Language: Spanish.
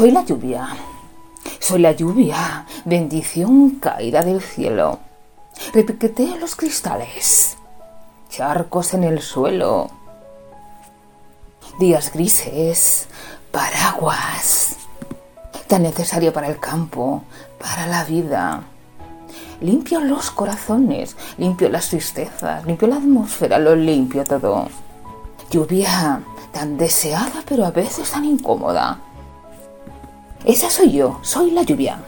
Soy la lluvia. Soy la lluvia, bendición caída del cielo. Repiqueteo los cristales, charcos en el suelo, días grises, paraguas, tan necesario para el campo, para la vida. Limpio los corazones, limpio las tristezas, limpio la atmósfera, lo limpio todo. Lluvia tan deseada pero a veces tan incómoda. Esa soy yo, soy la lluvia.